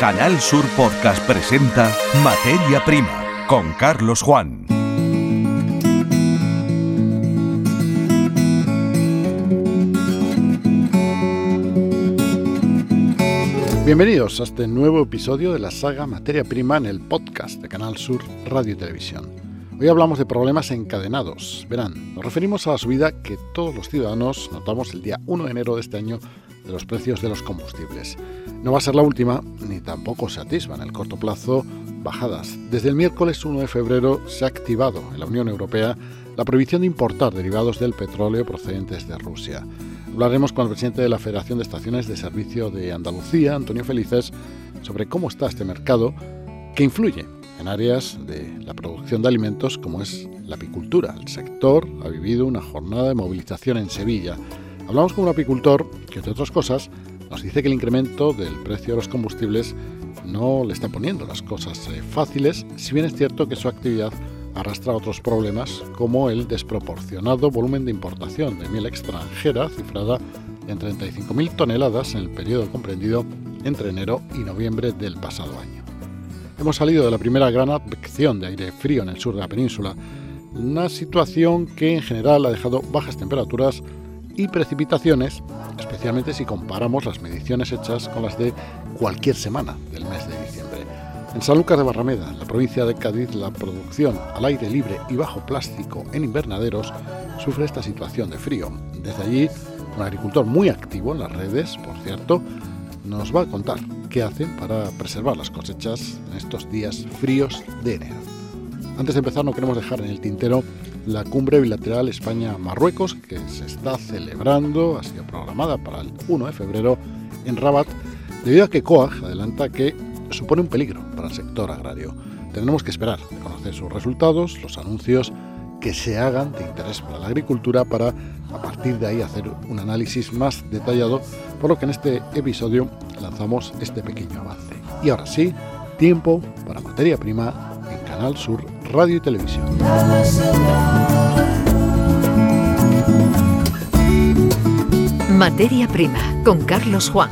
Canal Sur Podcast presenta Materia Prima con Carlos Juan. Bienvenidos a este nuevo episodio de la saga Materia Prima en el podcast de Canal Sur Radio y Televisión. Hoy hablamos de problemas encadenados. Verán, nos referimos a la subida que todos los ciudadanos notamos el día 1 de enero de este año de los precios de los combustibles. No va a ser la última, ni tampoco se atisban en el corto plazo bajadas. Desde el miércoles 1 de febrero se ha activado en la Unión Europea la prohibición de importar derivados del petróleo procedentes de Rusia. Hablaremos con el presidente de la Federación de Estaciones de Servicio de Andalucía, Antonio Felices, sobre cómo está este mercado que influye en áreas de la producción de alimentos como es la apicultura. El sector ha vivido una jornada de movilización en Sevilla. Hablamos con un apicultor que, entre otras cosas, nos dice que el incremento del precio de los combustibles no le está poniendo las cosas eh, fáciles, si bien es cierto que su actividad arrastra otros problemas como el desproporcionado volumen de importación de miel extranjera, cifrada en 35.000 toneladas en el periodo comprendido entre enero y noviembre del pasado año. Hemos salido de la primera gran advección de aire frío en el sur de la península, una situación que en general ha dejado bajas temperaturas y precipitaciones, especialmente si comparamos las mediciones hechas con las de cualquier semana del mes de diciembre. En Sanlúcar de Barrameda, en la provincia de Cádiz, la producción al aire libre y bajo plástico en invernaderos sufre esta situación de frío. Desde allí, un agricultor muy activo en las redes, por cierto, nos va a contar qué hacen para preservar las cosechas en estos días fríos de enero. Antes de empezar, no queremos dejar en el tintero la cumbre bilateral España-Marruecos, que se está celebrando, ha sido programada para el 1 de febrero en Rabat, debido a que COAG adelanta que supone un peligro para el sector agrario. Tendremos que esperar a conocer sus resultados, los anuncios que se hagan de interés para la agricultura para a partir de ahí hacer un análisis más detallado, por lo que en este episodio lanzamos este pequeño avance. Y ahora sí, tiempo para materia prima en Canal Sur Radio y Televisión. Materia prima con Carlos Juan.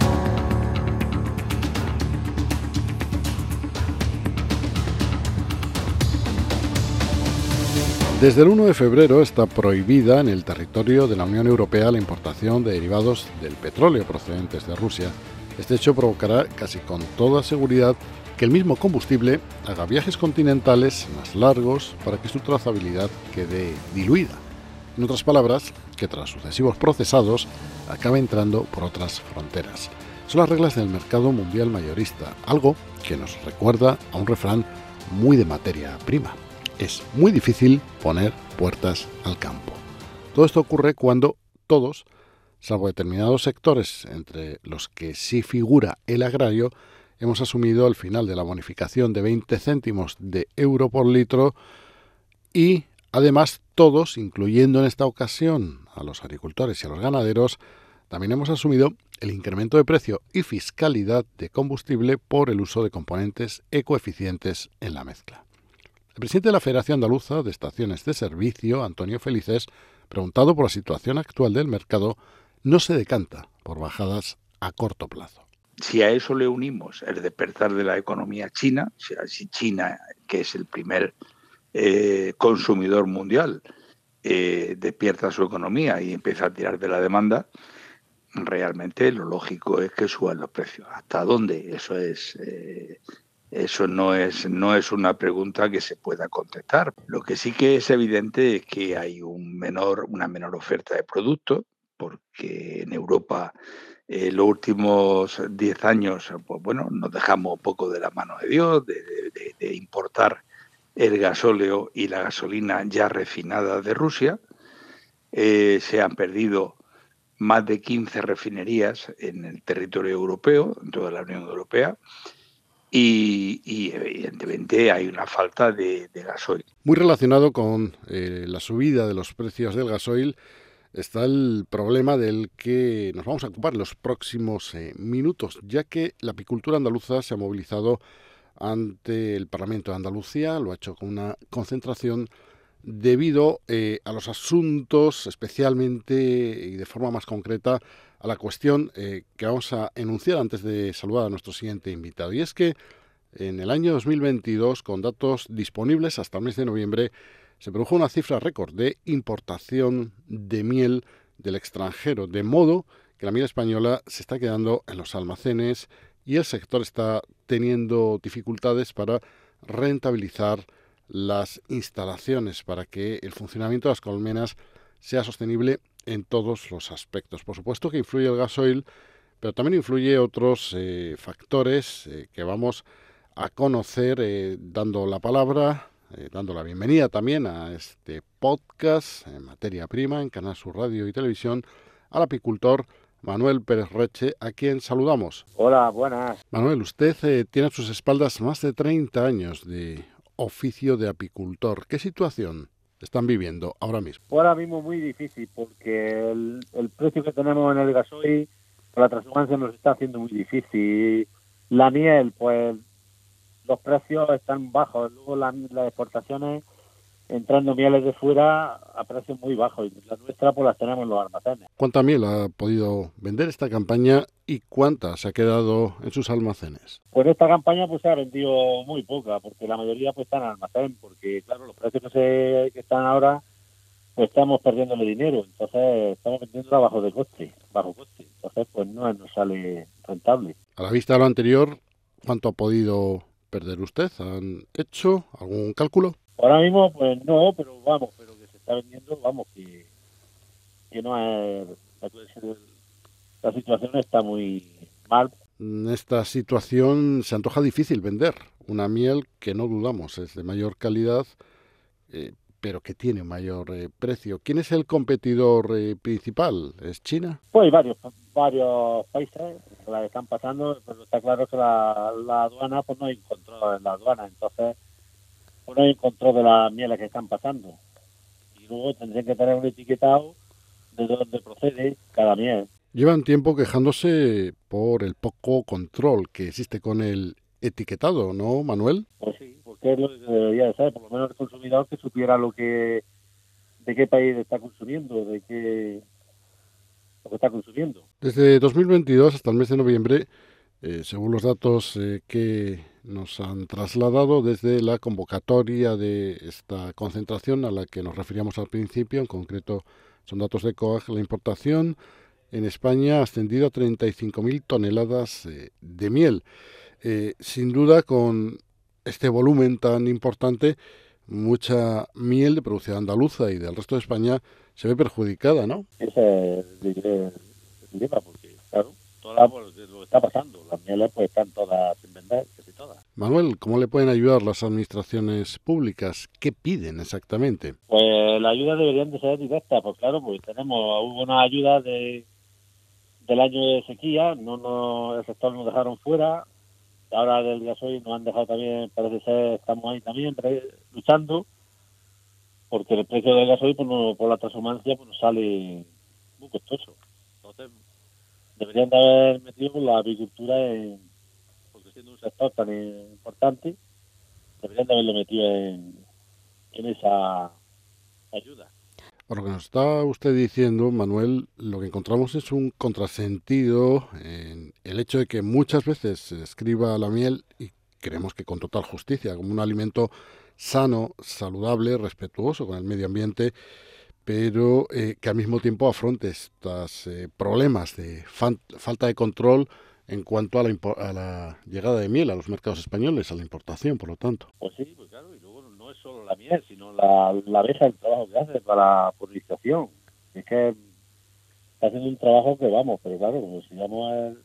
Desde el 1 de febrero está prohibida en el territorio de la Unión Europea la importación de derivados del petróleo procedentes de Rusia. Este hecho provocará casi con toda seguridad que el mismo combustible haga viajes continentales más largos para que su trazabilidad quede diluida. En otras palabras, que tras sucesivos procesados acabe entrando por otras fronteras. Son las reglas del mercado mundial mayorista, algo que nos recuerda a un refrán muy de materia prima es muy difícil poner puertas al campo. Todo esto ocurre cuando todos, salvo determinados sectores entre los que sí figura el agrario, hemos asumido al final de la bonificación de 20 céntimos de euro por litro y además todos, incluyendo en esta ocasión a los agricultores y a los ganaderos, también hemos asumido el incremento de precio y fiscalidad de combustible por el uso de componentes ecoeficientes en la mezcla. El presidente de la Federación Andaluza de Estaciones de Servicio, Antonio Felices, preguntado por la situación actual del mercado, no se decanta por bajadas a corto plazo. Si a eso le unimos el despertar de la economía china, si China, que es el primer eh, consumidor mundial, eh, despierta su economía y empieza a tirar de la demanda, realmente lo lógico es que suban los precios. ¿Hasta dónde? Eso es eh, eso no es, no es una pregunta que se pueda contestar. Lo que sí que es evidente es que hay una menor oferta de productos, porque en Europa eh, los últimos 10 años, pues bueno, nos dejamos un poco de la mano de Dios, de, importar el gasóleo y la gasolina ya refinada de Rusia. Eh, se han perdido más de 15 refinerías en el territorio europeo, en toda la Unión Europea y, evidentemente hay una falta de, gasoil. Muy relacionado con eh, la subida de los precios del gasoil está el problema del que nos vamos a ocupar en los próximos eh, minutos, ya que la apicultura andaluza se ha movilizado ante el Parlamento de Andalucía, lo ha hecho con una concentración debido eh, a los asuntos, especialmente y de forma más concreta, a la cuestión eh, que vamos a enunciar antes de saludar a nuestro siguiente invitado. Y es que en el año 2022, con datos disponibles hasta el mes de noviembre, se produjo una cifra récord de importación de miel del extranjero, de modo que la miel española se está quedando en los almacenes y el sector está teniendo dificultades para rentabilizar las instalaciones para que el funcionamiento de las colmenas sea sostenible en todos los aspectos. Por supuesto que influye el gasoil, pero también influye otros eh, factores eh, que vamos a conocer eh, dando la palabra, dando la bienvenida también a este podcast en materia prima en Canal Sur Radio y Televisión al apicultor Manuel Pérez Reche, a quien saludamos. Hola, buenas. Manuel, usted tiene a sus espaldas más de 30 años de oficio de apicultor. ¿Qué situación están viviendo ahora mismo? Ahora mismo muy difícil porque el, precio que tenemos en el gasoil la transhumancia nos está haciendo muy difícil. La miel, pues los precios están bajos. Luego las exportaciones entrando mieles de fuera a precios muy bajos y la nuestra pues las tenemos en los almacenes. ¿Cuánta miel ha podido vender esta campaña y cuánta se ha quedado en sus almacenes? Pues esta campaña pues se ha vendido muy poca porque la mayoría pues están en almacén porque claro los precios que, se, que están ahora pues estamos perdiéndole dinero entonces estamos vendiendo a bajo de coste bajo coste entonces pues no nos sale rentable. A la vista de lo anterior ¿cuánto ha podido perder usted? ¿Han hecho algún cálculo? Ahora mismo, pues no, pero vamos, pero que se está vendiendo, vamos, que, que no es. La situación está muy mal. En esta situación se antoja difícil vender una miel que no dudamos es de mayor calidad, eh, pero que tiene mayor eh, precio. ¿Quién es el competidor eh, principal? ¿Es China? Pues hay varios, varios países que la están pasando, pero está claro que la, la aduana pues no hay control en la aduana, entonces no hay control de las mieles que están pasando. Y luego tendrían que tener un etiquetado de dónde procede cada miel. Llevan tiempo quejándose por el poco control que existe con el etiquetado, ¿no, Manuel? Pues sí, debería de ser, por lo menos el consumidor que supiera de qué país está consumiendo. Desde 2022 hasta el mes de noviembre, eh, según los datos eh, que nos han trasladado desde la convocatoria de esta concentración a la que nos referíamos al principio, en concreto son datos de COAG, la importación en España ha ascendido a 35.000 toneladas eh, de miel. Sin duda, con este volumen tan importante, mucha miel de producción andaluza y del resto de España se ve perjudicada, ¿no? Ese es el dilema, porque, claro, todo lo que está pasando, las mieles pues están todas sin vender, Manuel, ¿cómo le pueden ayudar las administraciones públicas? ¿Qué piden exactamente? Pues la ayuda deberían de ser directas, pues claro, pues tenemos, hubo una ayuda de, del año de sequía, no, no el sector nos dejaron fuera, ahora del gasoil nos han dejado también, parece ser, estamos ahí también luchando, porque el precio del gasoil pues por la transhumancia pues nos sale muy costoso. Entonces, deberían de haber metido la agricultura en siendo un sector tan importante, deberían de haberlo metido en, esa ayuda. Por lo que nos está usted diciendo, Manuel, lo que encontramos es un contrasentido en el hecho de que muchas veces se describa la miel, y creemos que con total justicia, como un alimento sano, saludable, respetuoso con el medio ambiente, pero eh, que al mismo tiempo afronte estos eh, problemas de falta de control en cuanto a la, a la, llegada de miel a los mercados españoles, a la importación, por lo tanto. Pues sí, pues no es solo la miel, sino la, la abeja, el trabajo que hace para la polinización. Es que está haciendo un trabajo que vamos, pero claro, como si vamos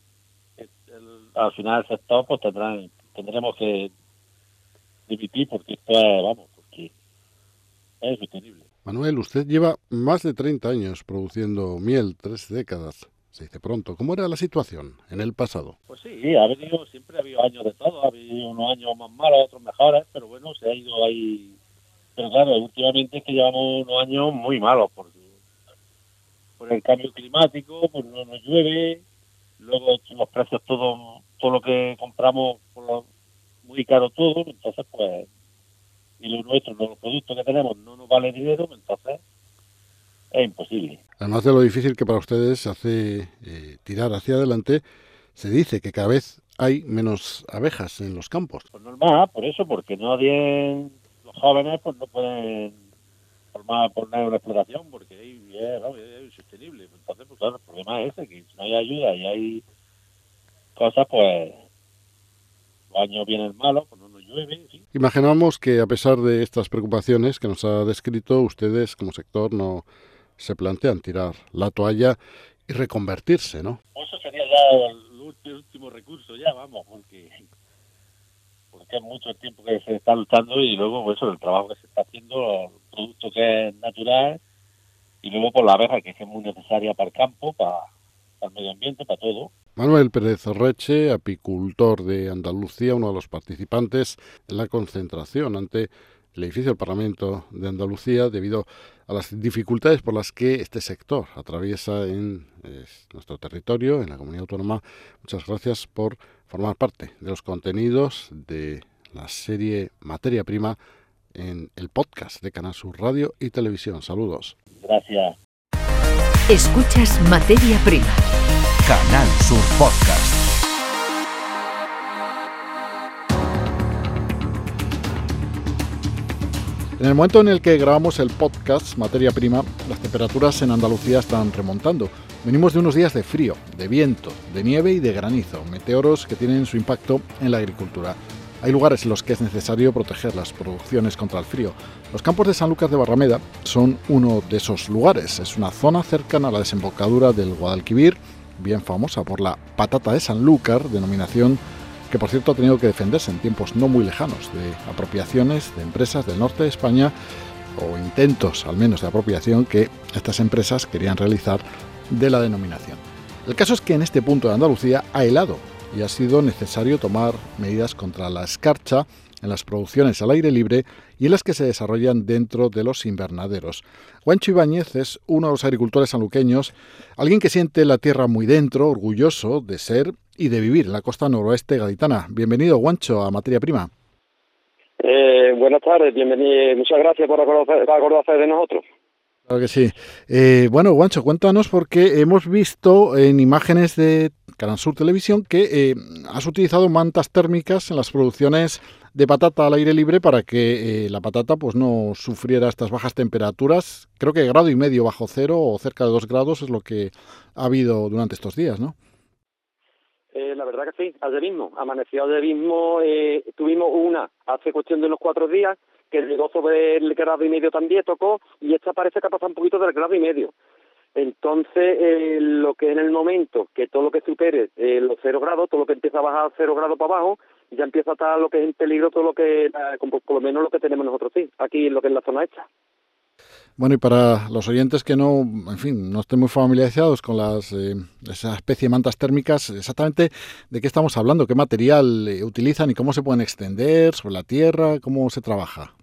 al final del sector, pues tendrán, tendremos que dimitir porque esto es, vamos, porque es sostenible. Manuel, usted lleva más de 30 años produciendo miel, tres décadas se dice pronto. ¿Cómo era la situación en el pasado? Pues sí, ha venido, siempre ha habido años de todo, ha habido unos años más malos, otros mejores, pero bueno, se ha ido ahí. Pero claro, últimamente es que llevamos unos años muy malos por, el cambio climático, pues no nos llueve, luego los precios, todo, todo lo que compramos, por muy caro todo, entonces pues, y lo nuestro, los productos que tenemos no nos vale dinero, entonces es imposible. Además de lo difícil que para ustedes hace eh, tirar hacia adelante, se dice que cada vez hay menos abejas en los campos. Pues normal, por eso, porque nadie, los jóvenes, pues no pueden formar poner una explotación, porque es, insostenible. Entonces, pues claro, el problema es ese, que si no hay ayuda y hay cosas, pues los años vienen malos, pues no nos llueve, fin. Imaginamos que a pesar de estas preocupaciones que nos ha descrito, ustedes como sector no se plantean tirar la toalla y reconvertirse, ¿no? Eso sería ya el último recurso, ya vamos, porque porque es mucho tiempo que se está luchando y luego pues, eso, el trabajo que se está haciendo, el producto que es natural y luego por la abeja que es muy necesaria para el campo, para, para el medio ambiente, para todo. Manuel Pérez Reche, apicultor de Andalucía, uno de los participantes en la concentración ante el edificio del Parlamento de Andalucía debido a las dificultades por las que este sector atraviesa en eh, nuestro territorio, en la comunidad autónoma. Muchas gracias por formar parte de los contenidos de la serie Materia Prima en el podcast de Canal Sur Radio y Televisión. Saludos. Gracias. Escuchas Materia Prima. Canal Sur Podcast. En el momento en el que grabamos el podcast Materia Prima, las temperaturas en Andalucía están remontando. Venimos de unos días de frío, de viento, de nieve y de granizo, meteoros que tienen su impacto en la agricultura. Hay lugares en los que es necesario proteger las producciones contra el frío. Los campos de Sanlúcar de Barrameda son uno de esos lugares. Es una zona cercana a la desembocadura del Guadalquivir, bien famosa por la patata de Sanlúcar, denominación que por cierto ha tenido que defenderse en tiempos no muy lejanos de apropiaciones de empresas del norte de España o intentos al menos de apropiación que estas empresas querían realizar de la denominación. El caso es que en este punto de Andalucía ha helado y ha sido necesario tomar medidas contra la escarcha en las producciones al aire libre y en las que se desarrollan dentro de los invernaderos. Juancho Ibáñez es uno de los agricultores sanluqueños, alguien que siente la tierra muy dentro, orgulloso de ser y de vivir en la costa noroeste gaditana. Bienvenido, Guancho, a Materia Prima. Eh, buenas tardes, bienvenido. Muchas gracias por acordarse de nosotros. Claro que sí. Eh, bueno, Guancho, cuéntanos porque hemos visto en imágenes de Canal Sur Televisión que eh, has utilizado mantas térmicas en las producciones de patata al aire libre para que eh, la patata pues no sufriera estas bajas temperaturas. Creo que grado y medio bajo cero o cerca de dos grados es lo que ha habido durante estos días, ¿no? Eh, la verdad que sí, ayer mismo, amaneció ayer mismo, eh, tuvimos una hace cuestión de unos cuatro días que llegó sobre el grado y medio también, tocó, y esta parece que ha pasado un poquito del grado y medio. Entonces, eh, lo que en el momento que todo lo que supere eh, los cero grados, todo lo que empieza a bajar cero grados para abajo, ya empieza a estar lo que es en peligro, todo lo que, por lo menos lo que tenemos nosotros sí, aquí lo que es la zona esta. Bueno, y para los oyentes que no, en fin, no estén muy familiarizados con las, eh, esa especie de mantas térmicas, exactamente de qué estamos hablando, qué material eh, utilizan y cómo se pueden extender sobre la tierra, cómo se trabaja.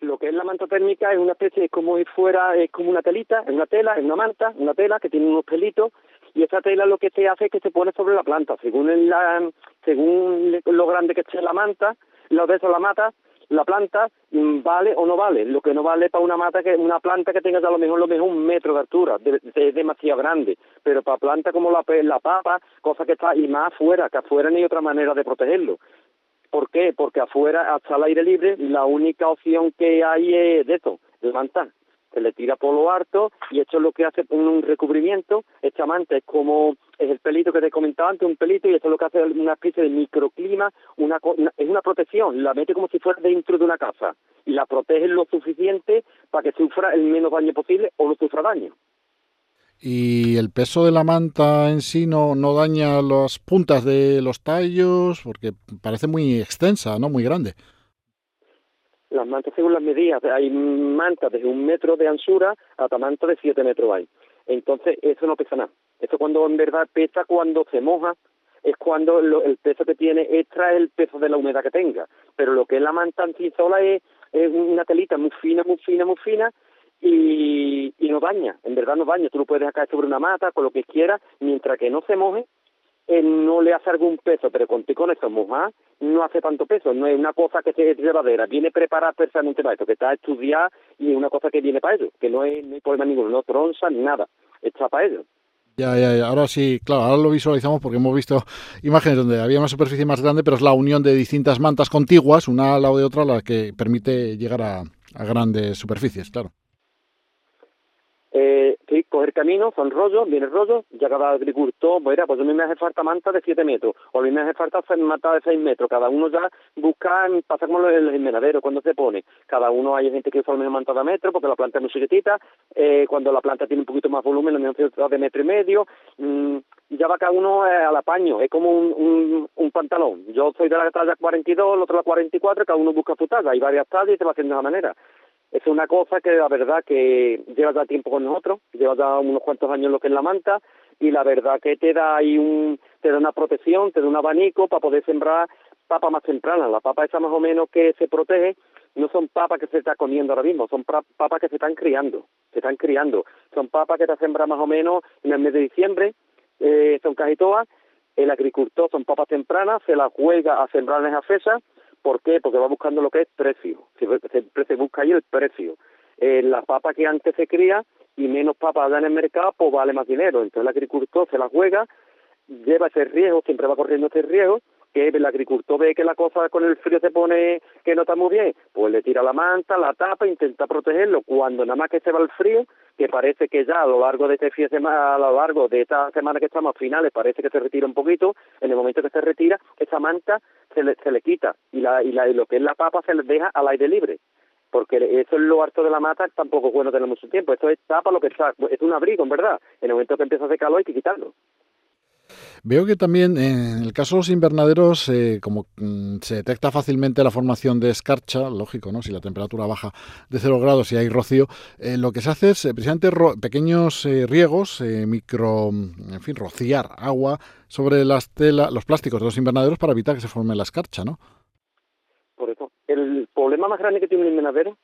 Lo que es la manta térmica es una especie, es como si fuera, es como una telita, es una tela, es una manta, una tela que tiene unos pelitos y esa tela lo que se hace es que se pone sobre la planta, según la, según lo grande que esté la manta, lo de la mata, la planta mm, vale o no vale. Lo que no vale para una mata que una planta que tenga a lo mejor lo mejor un metro de altura, es demasiado grande. Pero para planta como la, la papa, cosa que está y más afuera, que afuera no hay otra manera de protegerlo. ¿Por qué? Porque afuera, hasta el aire libre, la única opción que hay es de esto, levantar se le tira por lo harto y esto es lo que hace un recubrimiento. Esta manta es como es el pelito que te comentaba antes, un pelito, y esto es lo que hace una especie de microclima, una, es una protección, la mete como si fuera dentro de una casa y la protege lo suficiente para que sufra el menos daño posible o no sufra daño. ¿Y el peso de la manta en sí no, no daña las puntas de los tallos? Porque parece muy extensa, ¿no? Muy grande. Las mantas según las medidas, hay mantas desde un metro de anchura hasta mantas de siete metros hay. Entonces eso no pesa nada. Eso cuando en verdad pesa cuando se moja, es cuando el peso que tiene extra es el peso de la humedad que tenga. Pero lo que es la manta en sí sola es, una telita muy fina, muy fina, muy fina, y, y no daña, en verdad no daña. Tú lo puedes acá sobre una mata, con lo que quieras, mientras que no se moje, eh, no le hace algún peso, pero con con eso más no hace tanto peso, no es una cosa que se llevadera, viene preparada personalmente para esto, que está estudiada y es una cosa que viene para ello, que no, es, no hay problema ninguno, no tronza ni nada, está para ello. Ya, ya, ya, ahora sí, claro, ahora lo visualizamos porque hemos visto imágenes donde había una superficie más grande, pero es la unión de distintas mantas contiguas, una al lado de otra, la que permite llegar a grandes superficies, claro. Eh, sí, coger camino, son rollos, viene rollo, ya cada agricultor, mira, pues a mí me hace falta manta de 7 metros, o a mí me hace falta manta de 6 metros, cada uno ya busca pasar como el invernadero cuando se pone, cada uno hay gente que usa la manta de metro porque la planta es muy chiquitita, eh, cuando la planta tiene un poquito más volumen, la necesita de metro y medio, mmm, ya va cada uno eh, al apaño, es como un, un, un, pantalón, yo soy de la talla 42, el otro la 44, cada uno busca su talla, hay varias tallas y se va haciendo de esa manera es una cosa que la verdad que lleva ya tiempo con nosotros, lleva ya unos cuantos años lo que es la manta y la verdad que te da ahí un, te da una protección, te da un abanico para poder sembrar papa más temprana. La papa esa más o menos que se protege no son papas que se está comiendo ahora mismo, son papas que se están criando, se están criando. Son papas que te sembran más o menos en el mes de diciembre, eh, son casi todas. El agricultor son papas tempranas, se las juega a sembrar en esa fecha ¿Por qué? Porque va buscando lo que es precio. Siempre se busca ahí el precio. Eh, la papa que antes se cría y menos papa da en el mercado, pues vale más dinero. Entonces el agricultor se la juega, lleva ese riesgo, siempre va corriendo ese riesgo que el agricultor ve que la cosa con el frío se pone que no está muy bien, pues le tira la manta, la tapa, intenta protegerlo. Cuando nada más que se va el frío, que parece que ya a lo largo de este fin a lo largo de esta semana que estamos a finales, parece que se retira un poquito, en el momento que se retira, esa manta se le, se le quita y, la, y, la, y lo que es la papa se le deja al aire libre porque eso es lo harto de la mata, tampoco es bueno tener mucho tiempo. Esto es tapa lo que está, es un abrigo, en verdad. En el momento que empieza a hacer calor hay que quitarlo. Veo que también en el caso de los invernaderos, eh, como mm, se detecta fácilmente la formación de escarcha, lógico, ¿no? Si la temperatura baja de 0 grados y hay rocío, eh, lo que se hace es eh, precisamente pequeños riegos, micro, mm, en fin, rociar agua sobre las telas, los plásticos de los invernaderos para evitar que se forme la escarcha, ¿no? Por eso, el problema más grande que tiene un invernadero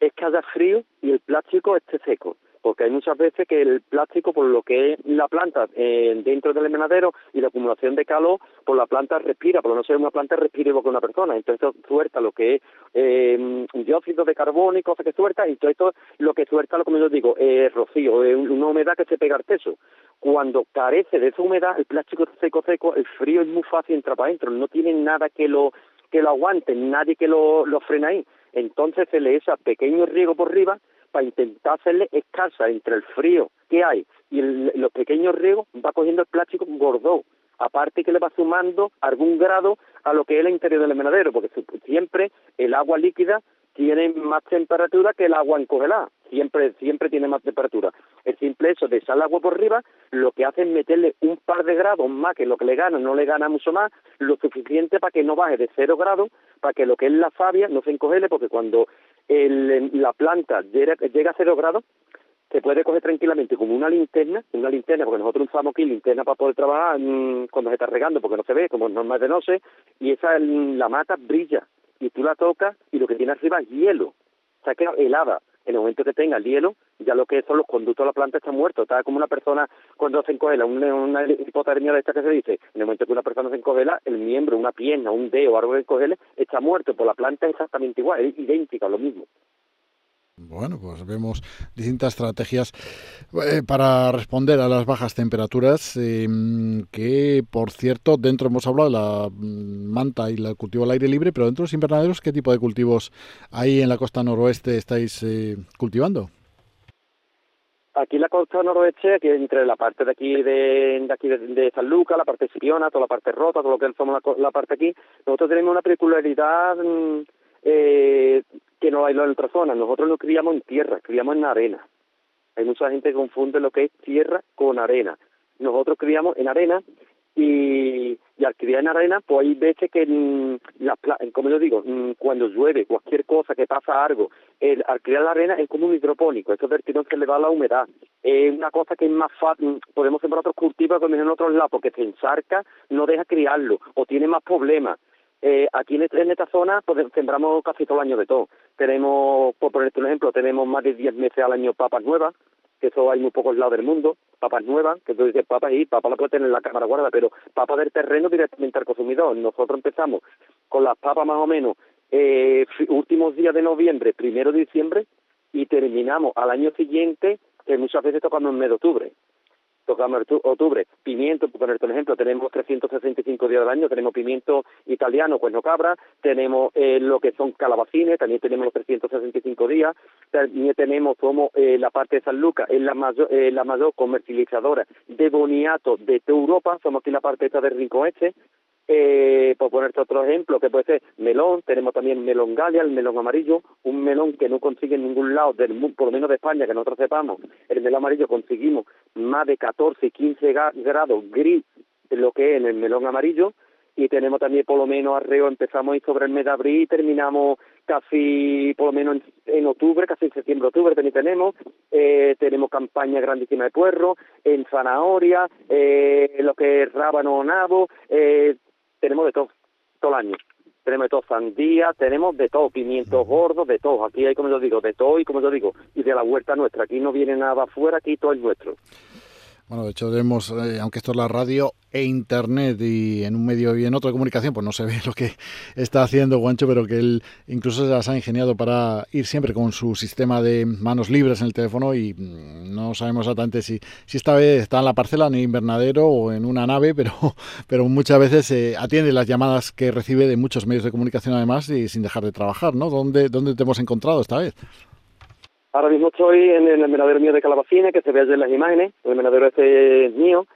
es que haya frío y el plástico esté seco porque hay muchas veces que el plástico, por lo que es la planta eh, dentro del envenenadero y la acumulación de calor, por la planta respira, por no ser una planta respira igual que una persona, entonces suelta lo que es eh, dióxido de carbono y cosas que suelta, y todo esto lo que suelta, lo que yo digo, es rocío, es una humedad que se pega al techo. Cuando carece de esa humedad, el plástico seco, seco, el frío es muy fácil entrar para adentro, no tiene nada que lo que lo aguante, nadie que lo, lo frena ahí. Entonces se le echa pequeño riego por arriba para intentar hacerle escasa entre el frío que hay y los pequeños riegos, va cogiendo el plástico gordo. Aparte que le va sumando algún grado a lo que es el interior del envenenadero, porque siempre el agua líquida tiene más temperatura que el agua encongelada, siempre siempre tiene más temperatura. El simple hecho de echar el agua por arriba, lo que hace es meterle un par de grados más que lo que le gana, no le gana mucho más, lo suficiente para que no baje de cero grados, para que lo que es la savia no se encogele, porque cuando el, la planta llega, a cero grados, se puede coger tranquilamente como una linterna, una linterna, porque nosotros usamos aquí linterna para poder trabajar mm, cuando se está regando, porque no se ve, como normal de y esa la mata brilla, y tú la tocas y lo que tiene arriba es hielo, o sea, queda helada. En el momento que tenga el hielo, ya lo que son los conductos de la planta está muerto. Está como una persona cuando se encogela, una, una hipotermia de esta que se dice. En el momento que una persona se encogela, el miembro, una pierna, un dedo, algo que encogele, está muerto. Por pues la planta es exactamente igual, es idéntica, lo mismo. Bueno, pues vemos distintas estrategias eh, para responder a las bajas temperaturas, em, que por cierto, dentro hemos hablado de la mm, manta y el cultivo al aire libre, pero dentro de los invernaderos, ¿qué tipo de cultivos ahí en la costa noroeste estáis eh, cultivando? Aquí en la costa noroeste, aquí entre la parte de aquí de, aquí de, San Lucas, la parte de Sipiona, toda la parte rota, todo lo que somos la, la parte aquí, nosotros tenemos una particularidad mm, eh, que no hay en otra zona. Nosotros no criamos en tierra, criamos en arena. Hay mucha gente que confunde lo que es tierra con arena. Nosotros criamos en arena y, al criar en arena, pues hay veces que, mm, la, como yo digo, mm, cuando llueve, cualquier cosa, que pasa algo, el, al criar la arena es como un hidropónico, eso es que no se le va la humedad. Es una cosa que es más fácil, mm, podemos sembrar otros cultivos que en otros lados, porque se encharca, no deja criarlo, o tiene más problemas. Eh, aquí en, esta zona pues, sembramos casi todo el año de todo. Tenemos, por ponerte un ejemplo, tenemos más de 10 meses al año papas nuevas, que eso hay muy pocos lados del mundo, papas nuevas, que tú dices papas y papas la puede tener en la cámara guarda, pero papas del terreno directamente al consumidor. Nosotros empezamos con las papas más o menos eh, últimos días de noviembre, primero de diciembre, y terminamos al año siguiente, que muchas veces tocamos en mes de octubre tocamos octubre, pimiento, por ponerte un ejemplo, tenemos 365 días del año, tenemos pimiento italiano, cuerno cabra, tenemos eh, lo que son calabacines, también tenemos los 365 días, también tenemos como eh, la parte de San Lucas, es la mayor, eh, la mayor comercializadora de boniato de Europa, somos aquí la parte esta del Rincón Este, eh, por ponerte otro ejemplo, que puede ser melón, tenemos también melón galia, el melón amarillo, un melón que no consigue en ningún lado, del por lo menos de España, que nosotros sepamos, el melón amarillo conseguimos más de 14, 15 grados gris, lo que es en el melón amarillo, y tenemos también por lo menos arreo, empezamos ahí sobre el mes de abril terminamos casi por lo menos en, octubre, casi en septiembre, octubre también tenemos, eh, tenemos campaña grandísima de puerro, en zanahoria, eh, lo que es rábano o nabo, eh, tenemos de todo, todo el año. Tenemos de todo, sandía, tenemos de todo, pimientos gordos, de todo. Aquí hay, como yo digo, de todo y como yo digo, y de la huerta nuestra. Aquí no viene nada afuera, aquí todo es nuestro. Bueno, de hecho, vemos, eh, aunque esto es la radio e internet y en un medio y en otro de comunicación, pues no se ve lo que está haciendo Guancho, pero que él incluso se las ha ingeniado para ir siempre con su sistema de manos libres en el teléfono y mm, no sabemos exactamente si, si esta vez está en la parcela, en el invernadero o en una nave, pero, muchas veces eh, atiende las llamadas que recibe de muchos medios de comunicación además y sin dejar de trabajar, ¿no? ¿Dónde, dónde te hemos encontrado esta vez? Ahora mismo estoy en el menadero mío de Calabacines, que se ve allí en las imágenes, el menadero ese es mío,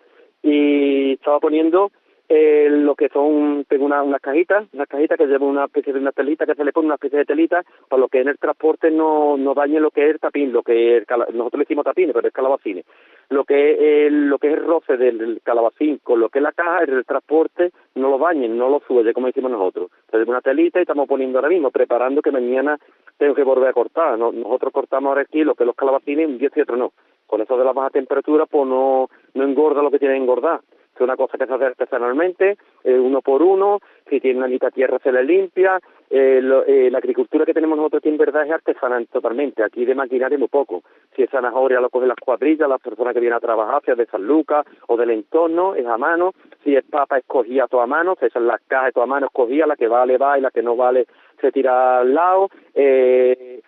y estaba poniendo eh, lo que son, tengo una, unas cajitas, unas cajitas que llevan una especie de una telita, que se le pone una especie de telita, para lo que en el transporte no, no dañe lo que es el tapín, lo que es nosotros le decimos tapines, pero es calabacines. Lo que es el, lo que es el roce del, calabacín con lo que es la caja, el transporte, no lo dañen, no lo sube, como decimos nosotros. Entonces una telita y estamos poniendo ahora mismo, preparando que mañana tengo que volver a cortar. Nosotros cortamos ahora aquí lo que los calabacines, un día y otro no. Con eso de la baja temperatura, pues no, no engorda lo que tiene que engordar es una cosa que se hace artesanalmente, eh, uno por uno, si tiene una mitad tierra se le limpia, eh, eh, la agricultura que tenemos nosotros aquí en verdad es artesanal totalmente, aquí de maquinaria muy poco, si es zanahoria lo cogen las cuadrillas, las personas que vienen a trabajar, sea de San Lucas o del entorno, es a mano, si es papa escogida a mano, se son las cajas a mano escogida, la que vale va y la que no vale se tira al lado, eh,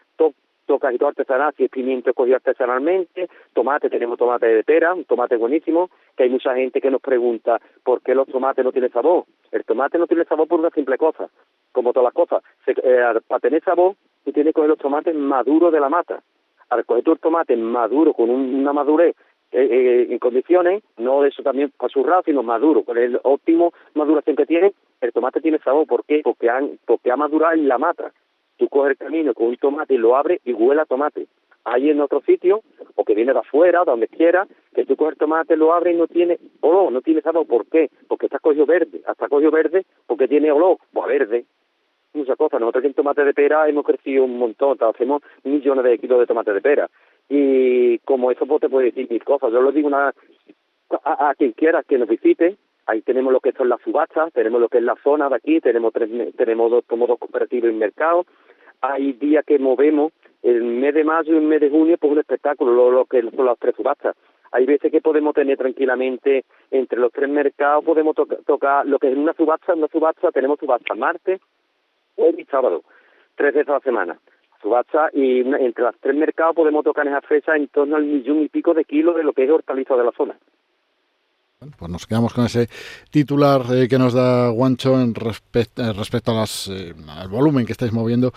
casi todo artesanal, si es pimiento escogido artesanalmente, tomate, tenemos tomate de pera, un tomate buenísimo, que hay mucha gente que nos pregunta por qué los tomates no tienen sabor. El tomate no tiene sabor por una simple cosa, como todas las cosas. Eh, para tener sabor, tú tienes que coger los tomates maduros de la mata. Al coger tu tomate maduro, con una madurez eh, eh, en condiciones, no eso también su sino maduro, con el óptimo maduración que tiene, el tomate tiene sabor. ¿Por qué? Porque, porque ha madurado en la mata tú coges el camino con un tomate y lo abres y huele a tomate. Hay en otro sitio, o que viene de afuera, donde quiera, que tú coges tomate, lo abres y no tiene olor, no tiene sabor. ¿Por qué? Porque está cogido verde. Hasta cogido verde porque tiene olor, pues verde. Muchas cosas. Nosotros en tomate de pera hemos crecido un montón, hacemos millones de kilos de tomate de pera. Y como eso pues te puedo decir mil cosas. Yo lo digo una, a, quien quiera que nos visite, Ahí tenemos lo que son las subastas, tenemos lo que es la zona de aquí, tenemos tres, tenemos dos, como dos cooperativos en mercado, hay días que movemos el mes de mayo y el mes de junio pues un espectáculo, lo, que son las tres subastas. Hay veces que podemos tener tranquilamente entre los tres mercados, podemos tocar lo que es una subasta, una subasta, tenemos subasta martes, jueves y sábado, tres veces a la semana. Subasta y entre los tres mercados podemos tocar en esa fecha en torno al millón y pico de kilos de lo que es hortaliza de la zona pues nos quedamos con ese titular eh, que nos da Guancho en eh, respecto eh, al volumen que estáis moviendo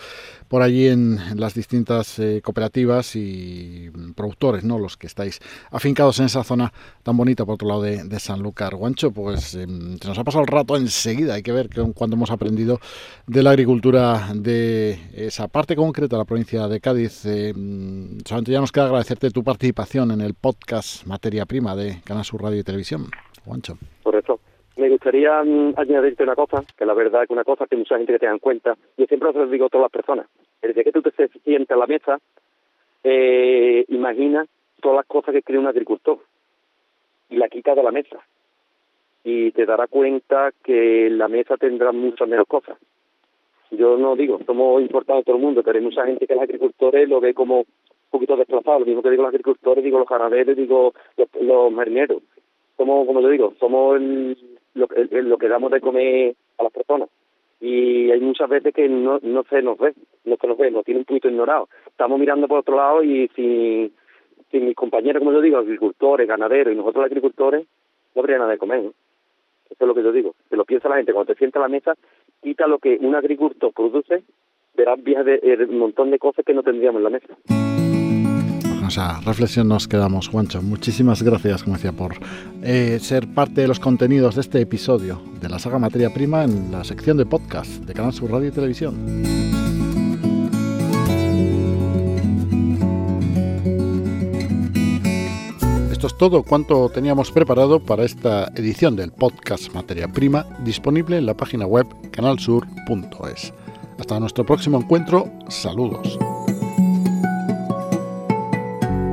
por allí en, las distintas cooperativas y productores, ¿no? Los que estáis afincados en esa zona tan bonita por otro lado de, de Sanlúcar. Guancho, pues se nos ha pasado el rato enseguida. Hay que ver que, cuánto hemos aprendido de la agricultura de esa parte concreta de la provincia de Cádiz. solamente ya nos queda agradecerte tu participación en el podcast Materia Prima de Canal Sur Radio y Televisión. Por eso, me gustaría mm, añadirte una cosa, que la verdad es una cosa que mucha gente que tenga en cuenta. Yo siempre os lo digo a todas las personas. Día que tú te sientas a la mesa, eh, imagina todas las cosas que cree un agricultor y la quita de la mesa. Y te dará cuenta que la mesa tendrá muchas menos cosas. Yo no digo, somos importantes todo el mundo, pero hay mucha gente que los agricultores lo ve como poquito desplazados, lo mismo que digo los agricultores, digo los ganaderos, digo los, los marineros. Somos, como yo digo, somos lo, lo que damos de comer a las personas y hay muchas veces que no, no se nos ve, no se nos ve, nos tiene un poquito ignorado. Estamos mirando por otro lado y sin, sin mis compañeros, como yo digo, agricultores, ganaderos y nosotros los agricultores, no habría nada de comer. Eso es lo que yo digo. Se lo piensa la gente. Cuando te sienta a la mesa, quita lo que un agricultor produce, verás de, eh, montón de cosas que no tendríamos en la mesa. Sea, reflexión nos quedamos, Juancho. Muchísimas gracias, como decía, por eh, ser parte de los contenidos de este episodio de la saga Materia Prima en la sección de podcast de Canal Sur Radio y Televisión. Esto es todo cuanto teníamos preparado para esta edición del podcast Materia Prima, disponible en la página web canalsur.es. Hasta nuestro próximo encuentro, saludos.